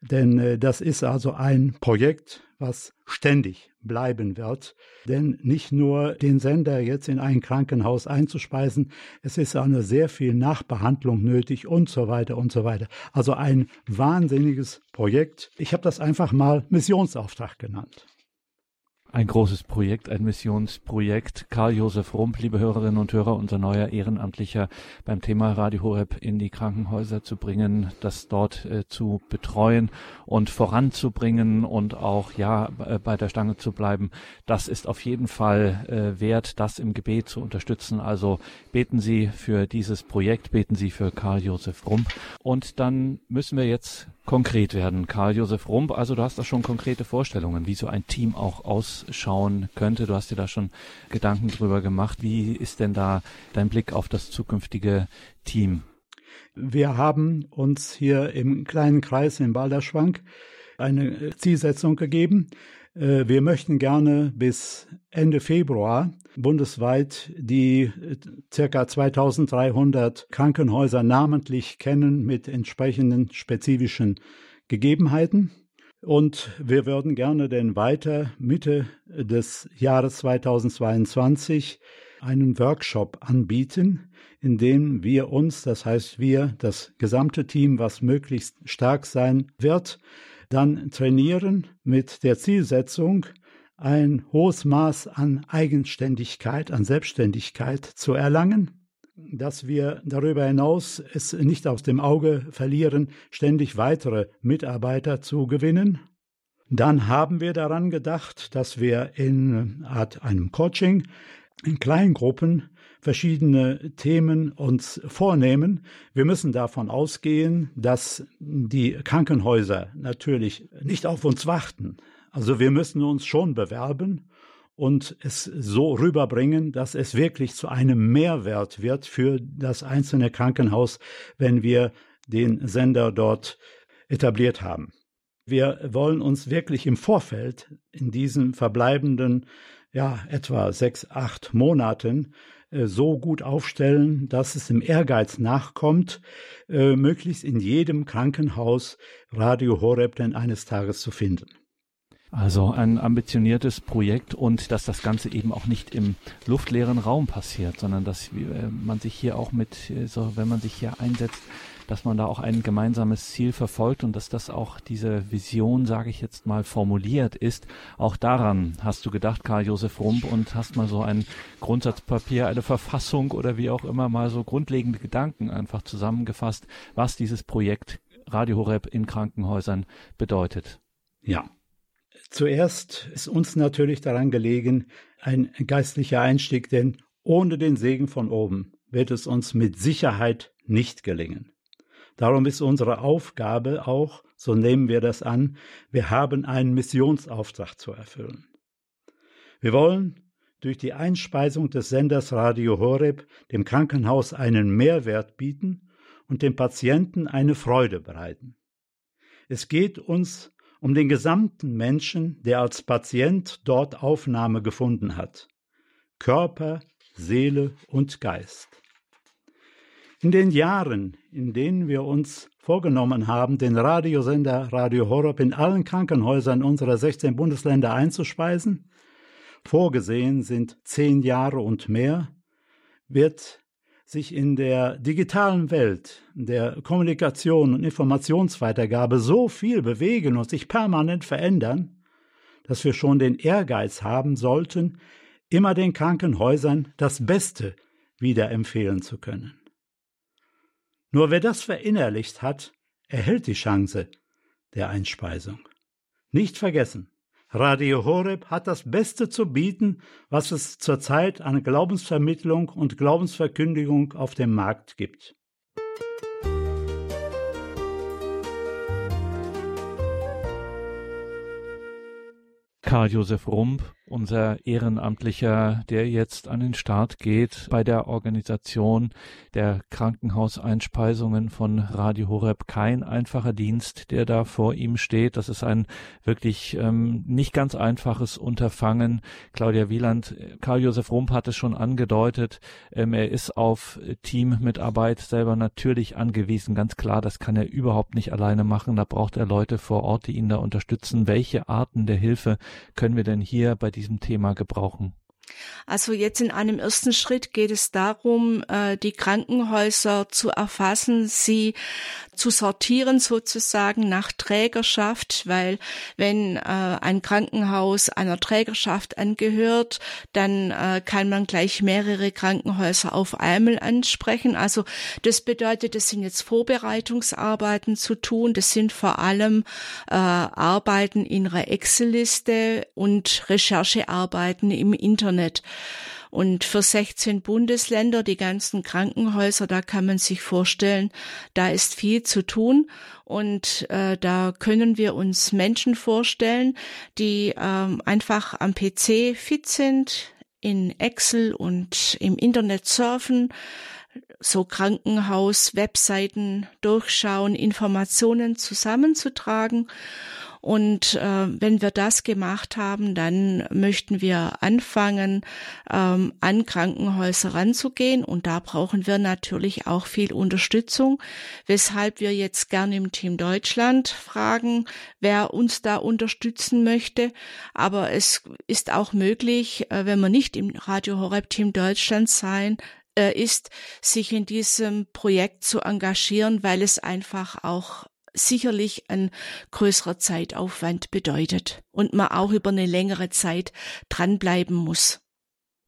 denn äh, das ist also ein Projekt, was ständig bleiben wird. Denn nicht nur den Sender jetzt in ein Krankenhaus einzuspeisen, es ist auch eine sehr viel Nachbehandlung nötig und so weiter und so weiter. Also ein wahnsinniges Projekt. Ich habe das einfach mal Missionsauftrag genannt. Ein großes Projekt, ein Missionsprojekt. Karl-Josef Rump, liebe Hörerinnen und Hörer, unser neuer Ehrenamtlicher beim Thema Radio Horeb in die Krankenhäuser zu bringen, das dort äh, zu betreuen und voranzubringen und auch, ja, äh, bei der Stange zu bleiben. Das ist auf jeden Fall äh, wert, das im Gebet zu unterstützen. Also beten Sie für dieses Projekt, beten Sie für Karl-Josef Rump. Und dann müssen wir jetzt konkret werden. Karl-Josef Rump, also du hast da schon konkrete Vorstellungen, wie so ein Team auch ausschauen könnte. Du hast dir da schon Gedanken drüber gemacht. Wie ist denn da dein Blick auf das zukünftige Team? Wir haben uns hier im kleinen Kreis in Balderschwank eine Zielsetzung gegeben. Äh, wir möchten gerne bis Ende Februar bundesweit die äh, circa 2300 Krankenhäuser namentlich kennen mit entsprechenden spezifischen Gegebenheiten. Und wir würden gerne denn weiter Mitte des Jahres 2022 einen Workshop anbieten, in dem wir uns, das heißt wir, das gesamte Team, was möglichst stark sein wird, dann trainieren mit der Zielsetzung, ein hohes Maß an Eigenständigkeit, an Selbstständigkeit zu erlangen, dass wir darüber hinaus es nicht aus dem Auge verlieren, ständig weitere Mitarbeiter zu gewinnen. Dann haben wir daran gedacht, dass wir in Art einem Coaching in Kleingruppen verschiedene Themen uns vornehmen. Wir müssen davon ausgehen, dass die Krankenhäuser natürlich nicht auf uns warten. Also wir müssen uns schon bewerben und es so rüberbringen, dass es wirklich zu einem Mehrwert wird für das einzelne Krankenhaus, wenn wir den Sender dort etabliert haben. Wir wollen uns wirklich im Vorfeld in diesen verbleibenden, ja, etwa sechs, acht Monaten äh, so gut aufstellen, dass es im Ehrgeiz nachkommt, äh, möglichst in jedem Krankenhaus Radio Horeb denn eines Tages zu finden. Also ein ambitioniertes Projekt und dass das Ganze eben auch nicht im luftleeren Raum passiert, sondern dass äh, man sich hier auch mit, äh, so wenn man sich hier einsetzt, dass man da auch ein gemeinsames Ziel verfolgt und dass das auch diese Vision, sage ich jetzt mal, formuliert ist. Auch daran hast du gedacht, Karl-Josef Rump, und hast mal so ein Grundsatzpapier, eine Verfassung oder wie auch immer mal so grundlegende Gedanken einfach zusammengefasst, was dieses Projekt Radio Horeb in Krankenhäusern bedeutet. Ja, Zuerst ist uns natürlich daran gelegen, ein geistlicher Einstieg, denn ohne den Segen von oben wird es uns mit Sicherheit nicht gelingen. Darum ist unsere Aufgabe auch, so nehmen wir das an, wir haben einen Missionsauftrag zu erfüllen. Wir wollen durch die Einspeisung des Senders Radio Horeb dem Krankenhaus einen Mehrwert bieten und dem Patienten eine Freude bereiten. Es geht uns um den gesamten Menschen, der als Patient dort Aufnahme gefunden hat. Körper, Seele und Geist. In den Jahren, in denen wir uns vorgenommen haben, den Radiosender Radio Horeb in allen Krankenhäusern unserer 16 Bundesländer einzuspeisen, vorgesehen sind zehn Jahre und mehr, wird sich in der digitalen Welt, der Kommunikation und Informationsweitergabe so viel bewegen und sich permanent verändern, dass wir schon den Ehrgeiz haben sollten, immer den Krankenhäusern das Beste wieder empfehlen zu können. Nur wer das verinnerlicht hat, erhält die Chance der Einspeisung. Nicht vergessen, Radio Horeb hat das Beste zu bieten, was es zurzeit an Glaubensvermittlung und Glaubensverkündigung auf dem Markt gibt. Karl Josef Rump unser Ehrenamtlicher, der jetzt an den Start geht bei der Organisation der Krankenhauseinspeisungen von Radio Horeb. Kein einfacher Dienst, der da vor ihm steht. Das ist ein wirklich ähm, nicht ganz einfaches Unterfangen. Claudia Wieland, Karl-Josef Rump hat es schon angedeutet. Ähm, er ist auf Teammitarbeit selber natürlich angewiesen. Ganz klar, das kann er überhaupt nicht alleine machen. Da braucht er Leute vor Ort, die ihn da unterstützen. Welche Arten der Hilfe können wir denn hier bei diesem Thema gebrauchen? Also jetzt in einem ersten Schritt geht es darum, äh, die Krankenhäuser zu erfassen, sie zu sortieren sozusagen nach Trägerschaft, weil wenn äh, ein Krankenhaus einer Trägerschaft angehört, dann äh, kann man gleich mehrere Krankenhäuser auf einmal ansprechen. Also das bedeutet, es sind jetzt Vorbereitungsarbeiten zu tun. Das sind vor allem äh, Arbeiten in einer Excel-Liste und Recherchearbeiten im Internet. Und für 16 Bundesländer, die ganzen Krankenhäuser, da kann man sich vorstellen, da ist viel zu tun. Und äh, da können wir uns Menschen vorstellen, die ähm, einfach am PC fit sind, in Excel und im Internet surfen, so Krankenhaus-Webseiten durchschauen, Informationen zusammenzutragen und äh, wenn wir das gemacht haben, dann möchten wir anfangen, ähm, an Krankenhäuser ranzugehen. Und da brauchen wir natürlich auch viel Unterstützung, weshalb wir jetzt gerne im Team Deutschland fragen, wer uns da unterstützen möchte. Aber es ist auch möglich, äh, wenn man nicht im Radio Horeb Team Deutschland sein äh, ist, sich in diesem Projekt zu engagieren, weil es einfach auch sicherlich ein größerer Zeitaufwand bedeutet und man auch über eine längere Zeit dranbleiben muss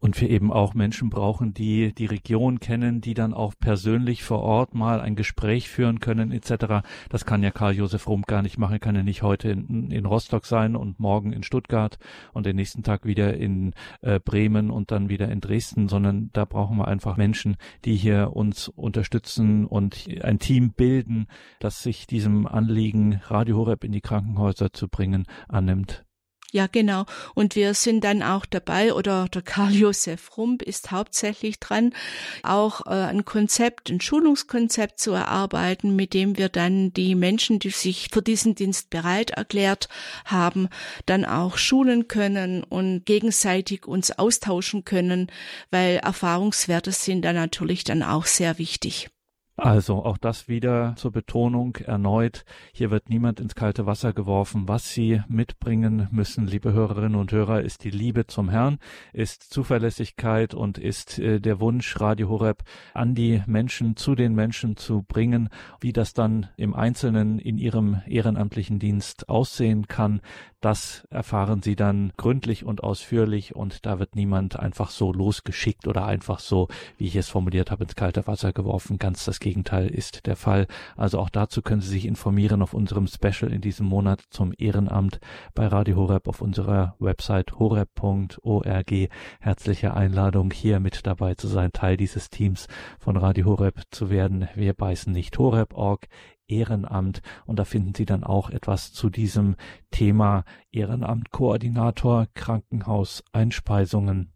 und wir eben auch Menschen brauchen, die die Region kennen, die dann auch persönlich vor Ort mal ein Gespräch führen können etc. Das kann ja Karl-Josef Rump gar nicht machen, kann ja nicht heute in, in, Rostock sein und morgen in Stuttgart und den nächsten Tag wieder in äh, Bremen und dann wieder in Dresden, sondern da brauchen wir einfach Menschen, die hier uns unterstützen und ein Team bilden, das sich diesem Anliegen, Radio Horeb in die Krankenhäuser zu bringen, annimmt. Ja, genau. Und wir sind dann auch dabei, oder der Karl-Josef Rump ist hauptsächlich dran, auch äh, ein Konzept, ein Schulungskonzept zu erarbeiten, mit dem wir dann die Menschen, die sich für diesen Dienst bereit erklärt haben, dann auch schulen können und gegenseitig uns austauschen können, weil Erfahrungswerte sind da natürlich dann auch sehr wichtig. Also auch das wieder zur Betonung erneut. Hier wird niemand ins kalte Wasser geworfen. Was Sie mitbringen müssen, liebe Hörerinnen und Hörer, ist die Liebe zum Herrn, ist Zuverlässigkeit und ist äh, der Wunsch, Radio Horeb an die Menschen, zu den Menschen zu bringen. Wie das dann im Einzelnen in Ihrem ehrenamtlichen Dienst aussehen kann, das erfahren Sie dann gründlich und ausführlich und da wird niemand einfach so losgeschickt oder einfach so, wie ich es formuliert habe, ins kalte Wasser geworfen. Ganz das Gegenteil ist der Fall. Also auch dazu können Sie sich informieren auf unserem Special in diesem Monat zum Ehrenamt bei Radio Horeb auf unserer Website horeb.org. Herzliche Einladung, hier mit dabei zu sein, Teil dieses Teams von Radio Horeb zu werden. Wir beißen nicht horeb.org. Ehrenamt und da finden Sie dann auch etwas zu diesem Thema Ehrenamtkoordinator Krankenhaus Einspeisungen.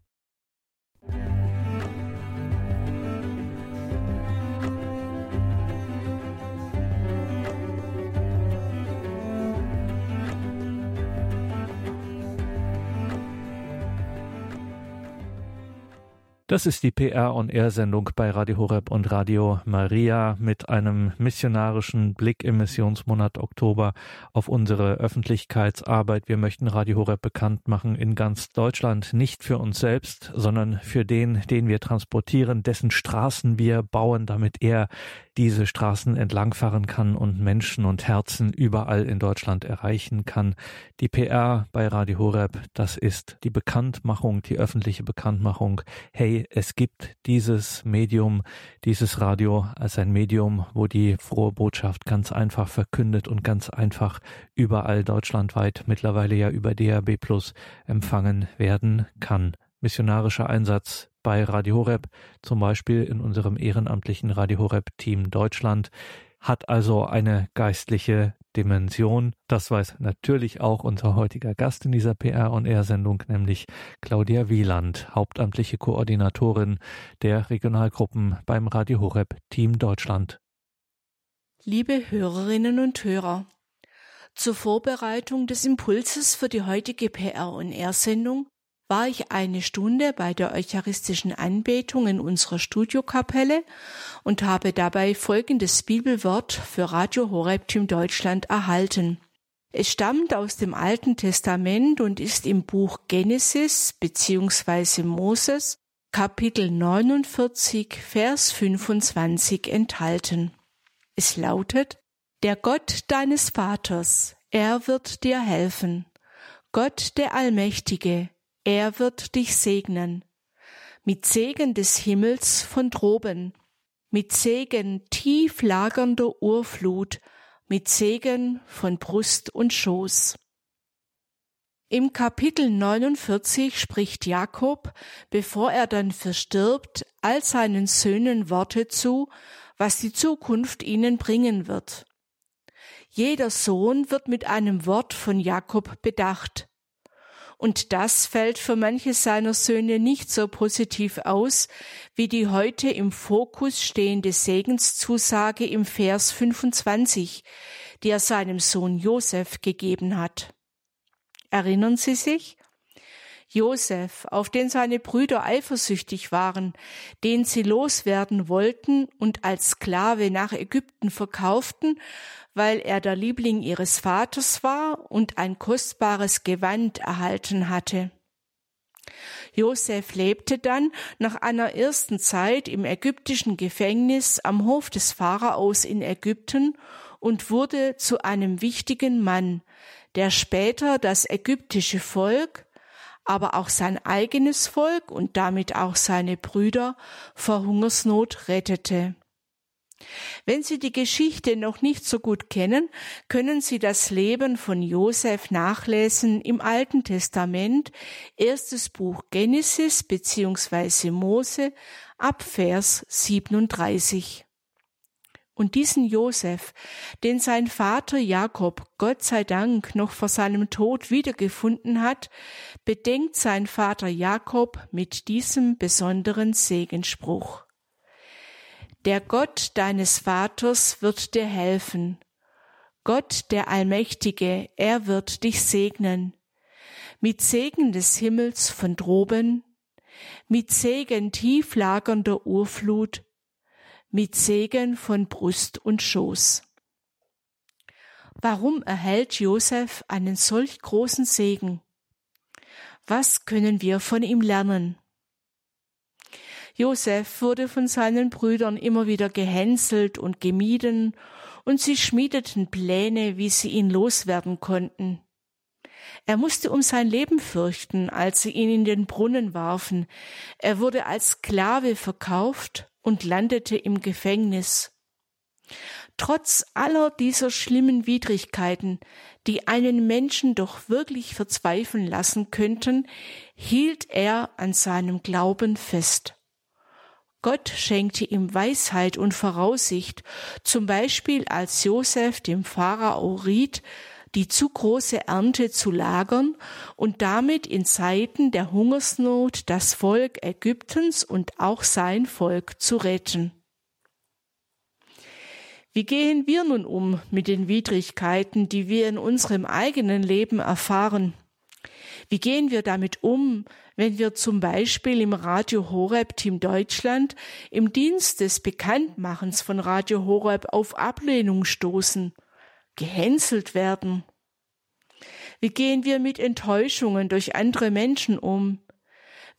Das ist die PR on Air Sendung bei Radio Horeb und Radio Maria mit einem missionarischen Blick im Missionsmonat Oktober auf unsere Öffentlichkeitsarbeit. Wir möchten Radio Horeb bekannt machen in ganz Deutschland, nicht für uns selbst, sondern für den, den wir transportieren, dessen Straßen wir bauen, damit er diese Straßen entlangfahren kann und Menschen und Herzen überall in Deutschland erreichen kann. Die PR bei Radio Horeb, das ist die Bekanntmachung, die öffentliche Bekanntmachung. Hey, es gibt dieses Medium, dieses Radio als ein Medium, wo die frohe Botschaft ganz einfach verkündet und ganz einfach überall deutschlandweit mittlerweile ja über DAB Plus empfangen werden kann. Missionarischer Einsatz bei Radio Horeb, zum Beispiel in unserem ehrenamtlichen Radio Horeb Team Deutschland, hat also eine geistliche Dimension. Das weiß natürlich auch unser heutiger Gast in dieser PR on Air Sendung, nämlich Claudia Wieland, hauptamtliche Koordinatorin der Regionalgruppen beim Radio Horeb Team Deutschland. Liebe Hörerinnen und Hörer, zur Vorbereitung des Impulses für die heutige PR on Air Sendung war ich eine Stunde bei der eucharistischen Anbetung in unserer Studiokapelle und habe dabei folgendes Bibelwort für Radio Horeb Team Deutschland erhalten. Es stammt aus dem Alten Testament und ist im Buch Genesis bzw. Moses Kapitel 49 Vers 25 enthalten. Es lautet, der Gott deines Vaters, er wird dir helfen. Gott der Allmächtige, er wird dich segnen. Mit Segen des Himmels von droben, mit Segen tief lagernder Urflut, mit Segen von Brust und Schoß. Im Kapitel 49 spricht Jakob, bevor er dann verstirbt, all seinen Söhnen Worte zu, was die Zukunft ihnen bringen wird. Jeder Sohn wird mit einem Wort von Jakob bedacht, und das fällt für manche seiner Söhne nicht so positiv aus wie die heute im Fokus stehende Segenszusage im Vers 25, die er seinem Sohn Josef gegeben hat. Erinnern Sie sich? Josef, auf den seine Brüder eifersüchtig waren, den sie loswerden wollten und als Sklave nach Ägypten verkauften, weil er der Liebling ihres Vaters war und ein kostbares Gewand erhalten hatte. Josef lebte dann nach einer ersten Zeit im ägyptischen Gefängnis am Hof des Pharaos in Ägypten und wurde zu einem wichtigen Mann, der später das ägyptische Volk aber auch sein eigenes Volk und damit auch seine Brüder vor Hungersnot rettete. Wenn Sie die Geschichte noch nicht so gut kennen, können Sie das Leben von Josef nachlesen im Alten Testament, erstes Buch Genesis bzw. Mose ab Vers 37. Und diesen Josef, den sein Vater Jakob Gott sei Dank noch vor seinem Tod wiedergefunden hat, bedenkt sein Vater Jakob mit diesem besonderen Segenspruch. Der Gott deines Vaters wird dir helfen. Gott der Allmächtige, er wird dich segnen. Mit Segen des Himmels von droben, mit Segen tief lagernder Urflut, mit Segen von Brust und Schoß. Warum erhält Josef einen solch großen Segen? Was können wir von ihm lernen? Josef wurde von seinen Brüdern immer wieder gehänselt und gemieden, und sie schmiedeten Pläne, wie sie ihn loswerden konnten. Er musste um sein Leben fürchten, als sie ihn in den Brunnen warfen. Er wurde als Sklave verkauft und landete im Gefängnis. Trotz aller dieser schlimmen Widrigkeiten, die einen Menschen doch wirklich verzweifeln lassen könnten, hielt er an seinem Glauben fest. Gott schenkte ihm Weisheit und Voraussicht, zum Beispiel als Josef dem Pharao riet, die zu große Ernte zu lagern und damit in Zeiten der Hungersnot das Volk Ägyptens und auch sein Volk zu retten. Wie gehen wir nun um mit den Widrigkeiten, die wir in unserem eigenen Leben erfahren? Wie gehen wir damit um, wenn wir zum Beispiel im Radio Horeb Team Deutschland im Dienst des Bekanntmachens von Radio Horeb auf Ablehnung stoßen? gehänselt werden? Wie gehen wir mit Enttäuschungen durch andere Menschen um?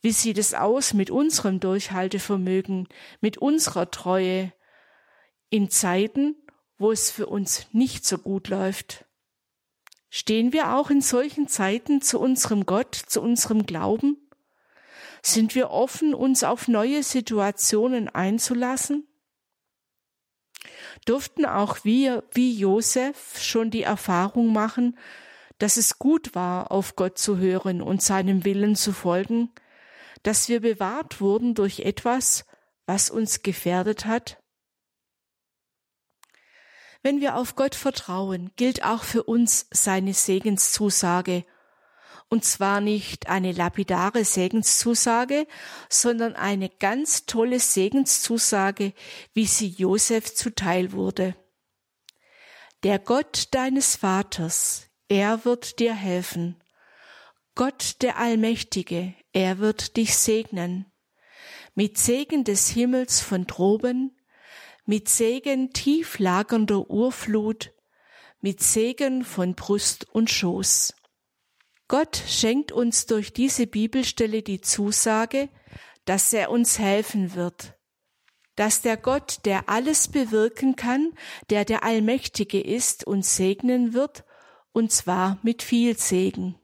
Wie sieht es aus mit unserem Durchhaltevermögen, mit unserer Treue in Zeiten, wo es für uns nicht so gut läuft? Stehen wir auch in solchen Zeiten zu unserem Gott, zu unserem Glauben? Sind wir offen, uns auf neue Situationen einzulassen? durften auch wir, wie Josef, schon die Erfahrung machen, dass es gut war, auf Gott zu hören und seinem Willen zu folgen, dass wir bewahrt wurden durch etwas, was uns gefährdet hat? Wenn wir auf Gott vertrauen, gilt auch für uns seine Segenszusage und zwar nicht eine lapidare Segenszusage, sondern eine ganz tolle Segenszusage, wie sie Josef zuteil wurde. Der Gott deines Vaters, er wird dir helfen. Gott der Allmächtige, er wird dich segnen. Mit Segen des Himmels von droben, mit Segen tief lagernder Urflut, mit Segen von Brust und Schoß. Gott schenkt uns durch diese Bibelstelle die Zusage, dass er uns helfen wird, dass der Gott, der alles bewirken kann, der der Allmächtige ist, uns segnen wird, und zwar mit viel Segen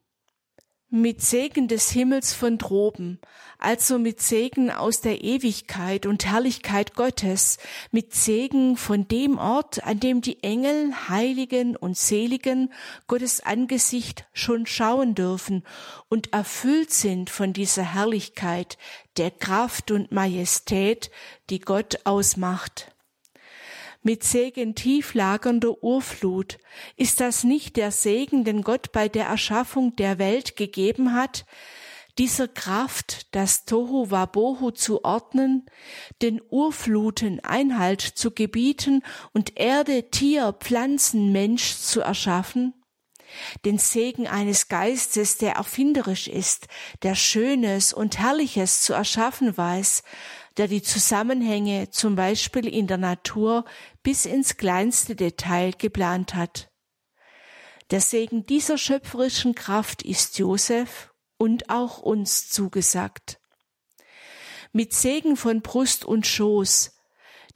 mit Segen des Himmels von droben, also mit Segen aus der Ewigkeit und Herrlichkeit Gottes, mit Segen von dem Ort, an dem die Engel, Heiligen und Seligen Gottes Angesicht schon schauen dürfen und erfüllt sind von dieser Herrlichkeit, der Kraft und Majestät, die Gott ausmacht mit Segen tief lagernder Urflut. Ist das nicht der Segen, den Gott bei der Erschaffung der Welt gegeben hat, dieser Kraft, das Tohu Wabohu zu ordnen, den Urfluten Einhalt zu gebieten und Erde, Tier, Pflanzen, Mensch zu erschaffen? Den Segen eines Geistes, der erfinderisch ist, der Schönes und Herrliches zu erschaffen weiß, der die Zusammenhänge zum Beispiel in der Natur bis ins kleinste Detail geplant hat. Der Segen dieser schöpferischen Kraft ist Josef und auch uns zugesagt. Mit Segen von Brust und Schoß,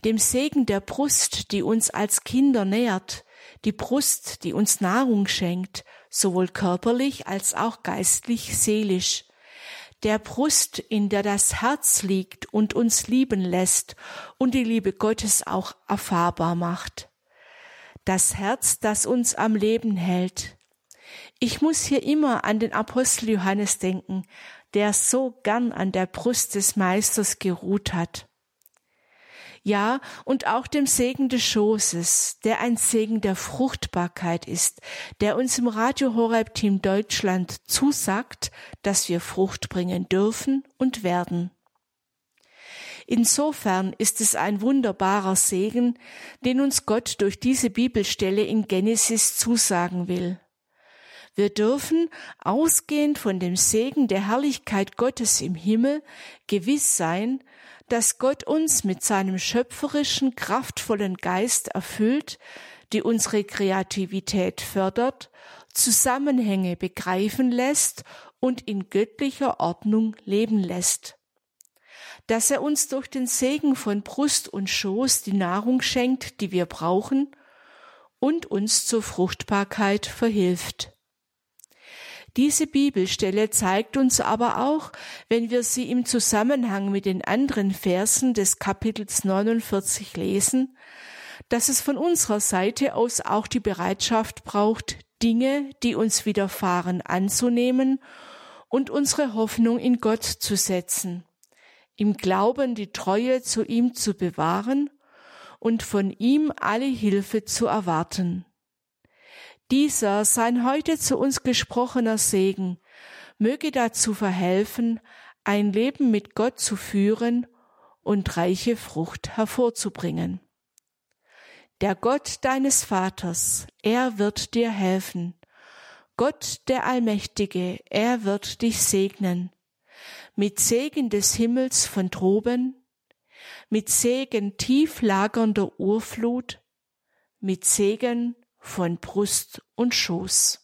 dem Segen der Brust, die uns als Kinder nährt, die Brust, die uns Nahrung schenkt, sowohl körperlich als auch geistlich, seelisch, der Brust, in der das Herz liegt und uns lieben lässt und die Liebe Gottes auch erfahrbar macht. Das Herz, das uns am Leben hält, ich muss hier immer an den Apostel Johannes denken, der so gern an der Brust des Meisters geruht hat. Ja, und auch dem Segen des Schoßes, der ein Segen der Fruchtbarkeit ist, der uns im Radio Horeb Team Deutschland zusagt, dass wir Frucht bringen dürfen und werden. Insofern ist es ein wunderbarer Segen, den uns Gott durch diese Bibelstelle in Genesis zusagen will. Wir dürfen, ausgehend von dem Segen der Herrlichkeit Gottes im Himmel, gewiss sein, dass Gott uns mit seinem schöpferischen, kraftvollen Geist erfüllt, die unsere Kreativität fördert, Zusammenhänge begreifen lässt und in göttlicher Ordnung leben lässt. Dass er uns durch den Segen von Brust und Schoß die Nahrung schenkt, die wir brauchen, und uns zur Fruchtbarkeit verhilft. Diese Bibelstelle zeigt uns aber auch, wenn wir sie im Zusammenhang mit den anderen Versen des Kapitels 49 lesen, dass es von unserer Seite aus auch die Bereitschaft braucht, Dinge, die uns widerfahren, anzunehmen und unsere Hoffnung in Gott zu setzen, im Glauben die Treue zu ihm zu bewahren und von ihm alle Hilfe zu erwarten. Dieser, sein heute zu uns gesprochener Segen, möge dazu verhelfen, ein Leben mit Gott zu führen und reiche Frucht hervorzubringen. Der Gott deines Vaters, er wird dir helfen. Gott der Allmächtige, er wird dich segnen. Mit Segen des Himmels von droben, mit Segen tief lagernder Urflut, mit Segen von Brust und Schoß.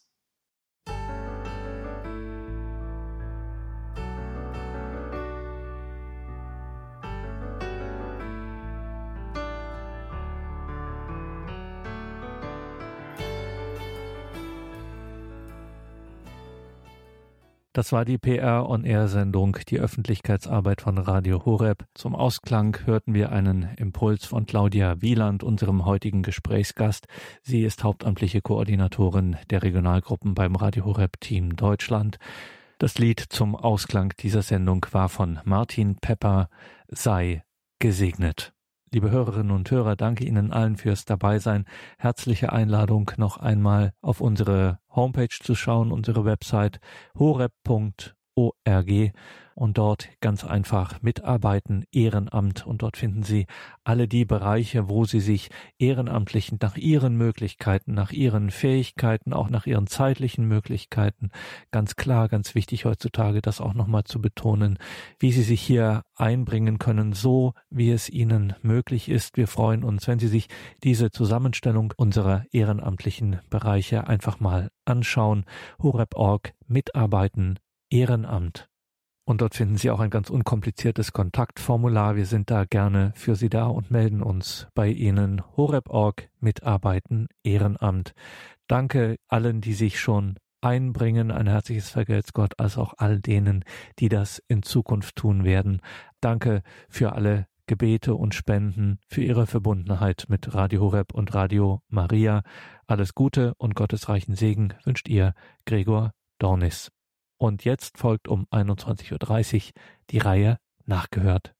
Das war die PR on Air Sendung, die Öffentlichkeitsarbeit von Radio Horeb. Zum Ausklang hörten wir einen Impuls von Claudia Wieland, unserem heutigen Gesprächsgast. Sie ist hauptamtliche Koordinatorin der Regionalgruppen beim Radio Horeb Team Deutschland. Das Lied zum Ausklang dieser Sendung war von Martin Pepper, sei gesegnet. Liebe Hörerinnen und Hörer, danke Ihnen allen fürs Dabeisein. Herzliche Einladung noch einmal auf unsere Homepage zu schauen, unsere Website horeb.org und dort ganz einfach mitarbeiten, Ehrenamt. Und dort finden Sie alle die Bereiche, wo Sie sich ehrenamtlich nach Ihren Möglichkeiten, nach Ihren Fähigkeiten, auch nach Ihren zeitlichen Möglichkeiten, ganz klar, ganz wichtig heutzutage, das auch nochmal zu betonen, wie Sie sich hier einbringen können, so wie es Ihnen möglich ist. Wir freuen uns, wenn Sie sich diese Zusammenstellung unserer ehrenamtlichen Bereiche einfach mal anschauen. Horeb.org mitarbeiten, Ehrenamt. Und dort finden Sie auch ein ganz unkompliziertes Kontaktformular. Wir sind da gerne für Sie da und melden uns bei Ihnen. Horeb.org Mitarbeiten Ehrenamt. Danke allen, die sich schon einbringen. Ein herzliches Vergelt's Gott, als auch all denen, die das in Zukunft tun werden. Danke für alle Gebete und Spenden, für Ihre Verbundenheit mit Radio Horeb und Radio Maria. Alles Gute und gottesreichen Segen wünscht Ihr Gregor Dornis. Und jetzt folgt um 21.30 Uhr die Reihe Nachgehört.